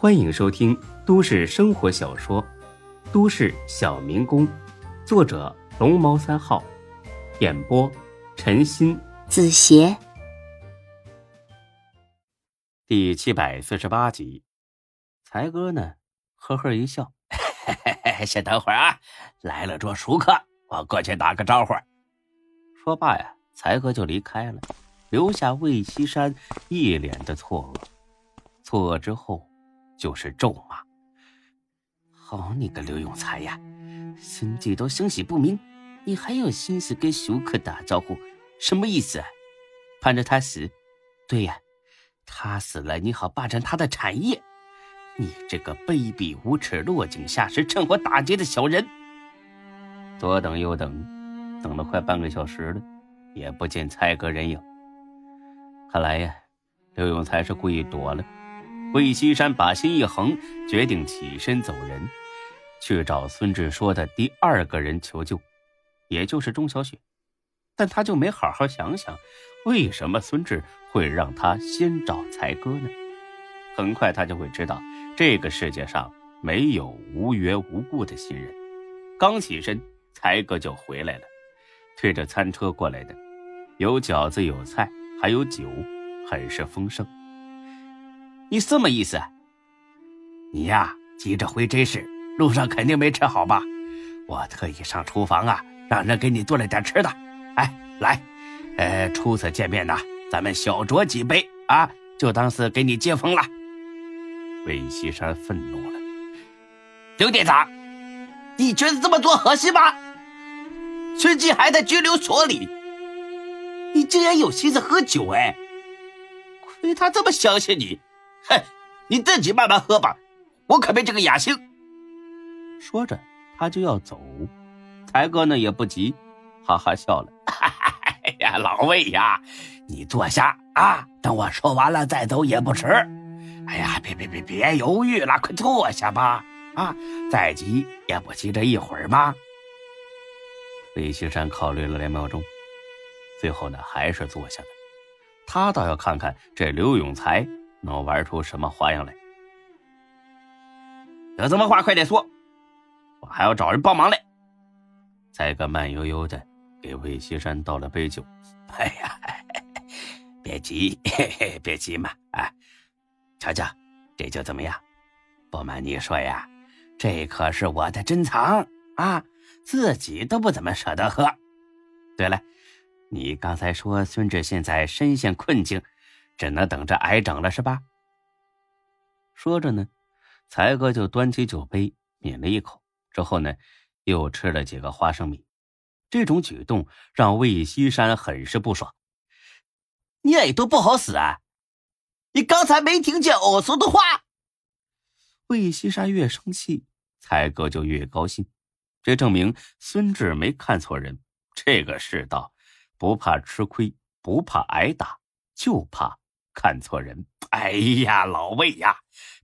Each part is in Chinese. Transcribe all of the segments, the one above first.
欢迎收听都市生活小说《都市小民工》，作者龙猫三号，演播陈鑫、子邪，第七百四十八集。才哥呢，呵呵一笑，先等会儿啊，来了桌熟客，我过去打个招呼。说罢呀，才哥就离开了，留下魏西山一脸的错愕。错愕之后。就是咒骂，好你个刘永才呀！心计都生死不明，你还有心思跟熟客打招呼，什么意思？盼着他死？对呀，他死了，你好霸占他的产业。你这个卑鄙无耻、落井下石、趁火打劫的小人！左等右等，等了快半个小时了，也不见蔡哥人影。看来呀，刘永才是故意躲了。魏西山把心一横，决定起身走人，去找孙志说的第二个人求救，也就是钟小雪。但他就没好好想想，为什么孙志会让他先找才哥呢？很快他就会知道，这个世界上没有无缘无故的信任。刚起身，才哥就回来了，推着餐车过来的，有饺子，有菜，还有酒，很是丰盛。你什么意思？你呀，急着回真市，路上肯定没吃好吧？我特意上厨房啊，让人给你做了点吃的。哎，来，呃，初次见面呢，咱们小酌几杯啊，就当是给你接风了。魏西山愤怒了：“刘店长，你觉得这么做合适吗？孙继还在拘留所里，你竟然有心思喝酒？哎，亏他这么相信你。”哼，你自己慢慢喝吧，我可没这个雅兴。说着，他就要走。才哥呢也不急，哈哈笑了。哎呀，老魏呀，你坐下啊，等我说完了再走也不迟。哎呀，别别别别犹豫了，快坐下吧。啊，再急也不急这一会儿吗？李青山考虑了两秒钟，最后呢还是坐下了。他倒要看看这刘永才。能玩出什么花样来？有什么话快点说，我还要找人帮忙嘞。才哥慢悠悠的给魏西山倒了杯酒。哎呀，别急，别急嘛！啊，瞧瞧，这酒怎么样？不瞒你说呀，这可是我的珍藏啊，自己都不怎么舍得喝。对了，你刚才说孙志现在深陷困境。只能等着挨整了，是吧？说着呢，才哥就端起酒杯抿了一口，之后呢，又吃了几个花生米。这种举动让魏西山很是不爽。你耳朵不好使啊？你刚才没听见我说的话？魏西山越生气，才哥就越高兴。这证明孙志没看错人。这个世道，不怕吃亏，不怕挨打，就怕。看错人！哎呀，老魏呀，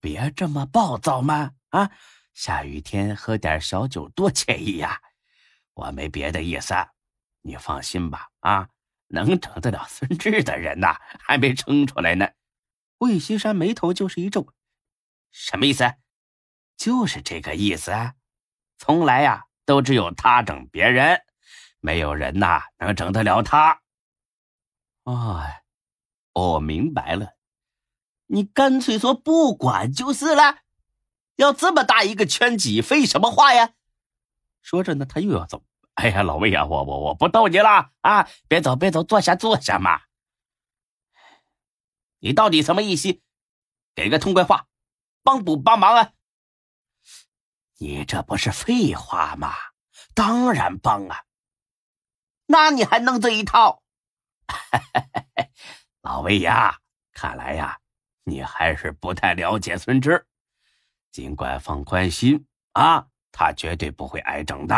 别这么暴躁嘛！啊，下雨天喝点小酒多惬意呀！我没别的意思，你放心吧。啊，能整得了孙志的人呐，还没撑出来呢。魏西山眉头就是一皱，什么意思？就是这个意思。从来呀，都只有他整别人，没有人呐能整得了他。哎。我明白了，你干脆说不管就是了。要这么大一个圈挤，废什么话呀？说着呢，他又要走。哎呀，老魏呀，我我我不逗你了啊！别走，别走，坐下坐下嘛。你到底什么意思？给个痛快话，帮不帮忙啊？你这不是废话吗？当然帮啊！那你还弄这一套？老魏呀，看来呀，你还是不太了解孙志。尽管放宽心啊，他绝对不会挨整的。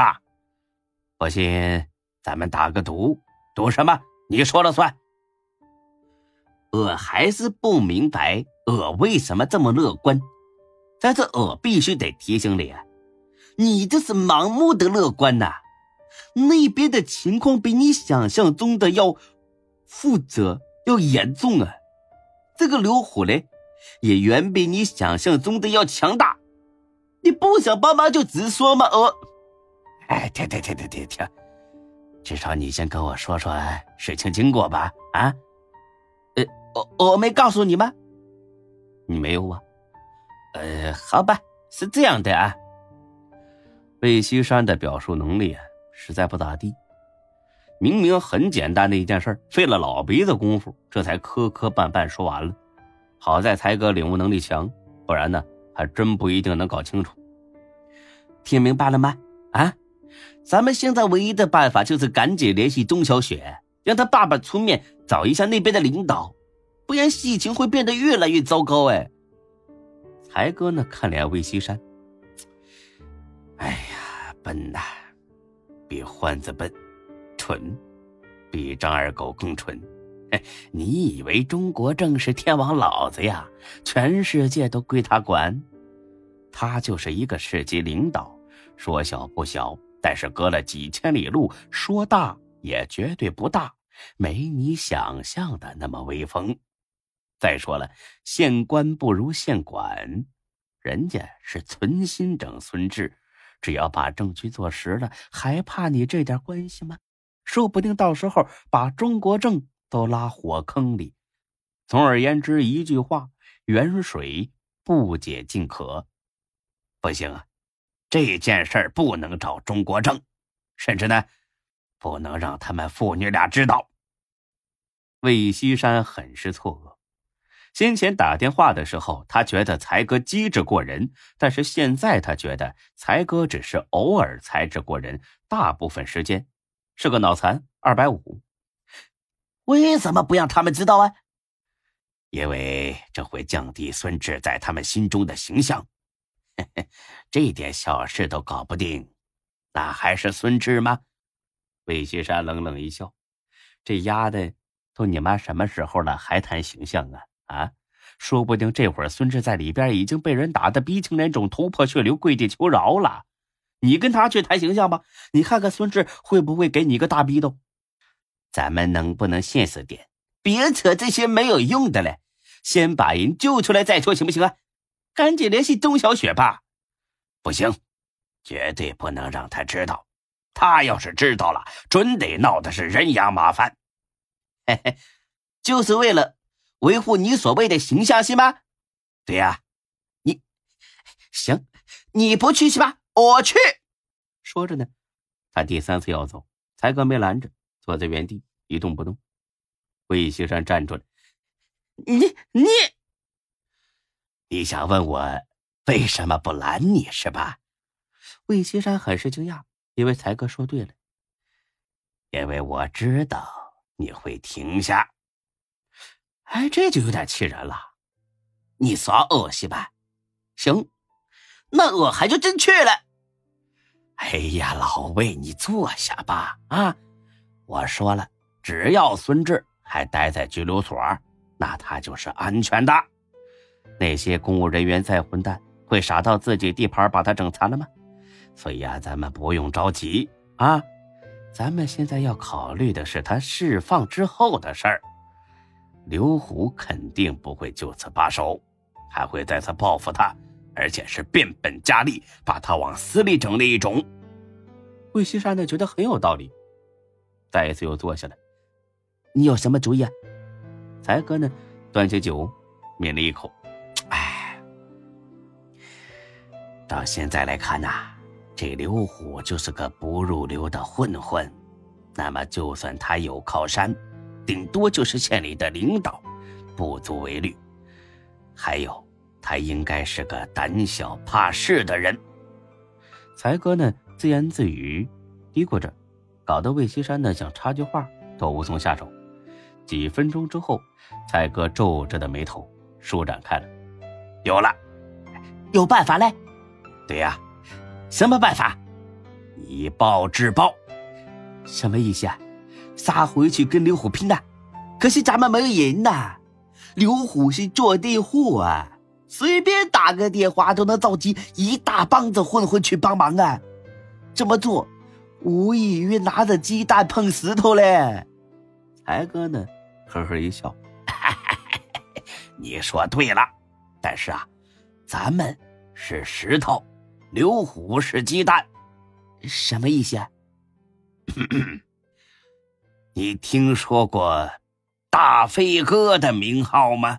不信，咱们打个赌，赌什么？你说了算。我还是不明白，我为什么这么乐观。但是我必须得提醒你，你这是盲目的乐观呐。那边的情况比你想象中的要负责。要严重啊！这个刘虎嘞，也远比你想象中的要强大。你不想帮忙就直说嘛！我，哎，停停停停停停，至少你先跟我说说事情经过吧。啊，呃，我我没告诉你吗？你没有啊？呃，好吧，是这样的啊。魏西山的表述能力实在不咋地，明明很简单的一件事，费了老鼻子功夫，这才磕磕绊绊说完了。好在才哥领悟能力强，不然呢？还真不一定能搞清楚。听明白了吗？啊，咱们现在唯一的办法就是赶紧联系钟小雪，让他爸爸出面找一下那边的领导，不然事情会变得越来越糟糕。哎，才哥呢？看脸魏西山。哎呀，笨呐，比欢子笨，蠢，比张二狗更蠢。你以为中国正是天王老子呀？全世界都归他管，他就是一个市级领导，说小不小，但是隔了几千里路，说大也绝对不大，没你想象的那么威风。再说了，县官不如县管，人家是存心整孙志，只要把证据做实了，还怕你这点关系吗？说不定到时候把中国政。都拉火坑里。总而言之，一句话：远水不解近渴。不行啊，这件事儿不能找中国政，甚至呢，不能让他们父女俩知道。魏西山很是错愕。先前打电话的时候，他觉得才哥机智过人，但是现在他觉得才哥只是偶尔才智过人，大部分时间是个脑残。二百五。为什么不让他们知道啊？因为这会降低孙志在他们心中的形象。这点小事都搞不定，那还是孙志吗？魏西山冷冷一笑：“这丫的，都你妈什么时候了，还谈形象啊？啊，说不定这会儿孙志在里边已经被人打得鼻青脸肿、头破血流、跪地求饶了。你跟他去谈形象吧，你看看孙志会不会给你一个大逼斗？”咱们能不能现实点？别扯这些没有用的了，先把人救出来再说，行不行啊？赶紧联系钟小雪吧。不行，绝对不能让他知道。他要是知道了，准得闹的是人仰马翻。嘿嘿，就是为了维护你所谓的形象，是吗？对呀，你行，你不去是吧？我去。说着呢，他第三次要走，才哥没拦着。坐在原地一动不动，魏西山站住了。你你，你想问我为什么不拦你是吧？魏西山很是惊讶，因为才哥说对了，因为我知道你会停下。哎，这就有点气人了。你耍恶心吧？行，那我还就真去了。哎呀，老魏，你坐下吧。啊。我说了，只要孙志还待在拘留所，那他就是安全的。那些公务人员再混蛋，会傻到自己地盘把他整残了吗？所以啊，咱们不用着急啊。咱们现在要考虑的是他释放之后的事儿。刘虎肯定不会就此罢手，还会再次报复他，而且是变本加厉，把他往死里整的一种。魏西山呢，觉得很有道理。再一次又坐下来，你有什么主意？才哥呢，端起酒，抿了一口。哎，到现在来看呐，这刘虎就是个不入流的混混。那么，就算他有靠山，顶多就是县里的领导，不足为虑。还有，他应该是个胆小怕事的人。才哥呢，自言自语，嘀咕着。搞得魏西山呢想插句话都无从下手。几分钟之后，才哥皱着的眉头舒展开了。有了，有办法嘞？对呀，什么办法？以暴制暴。什么意思啊？杀回去跟刘虎拼的？可惜咱们没有人呐。刘虎是坐地户啊，随便打个电话都能召集一大帮子混混去帮忙啊。这么做。无异于拿着鸡蛋碰石头嘞，才哥呢，呵呵一笑，你说对了，但是啊，咱们是石头，刘虎是鸡蛋，什么意思？啊？你听说过大飞哥的名号吗？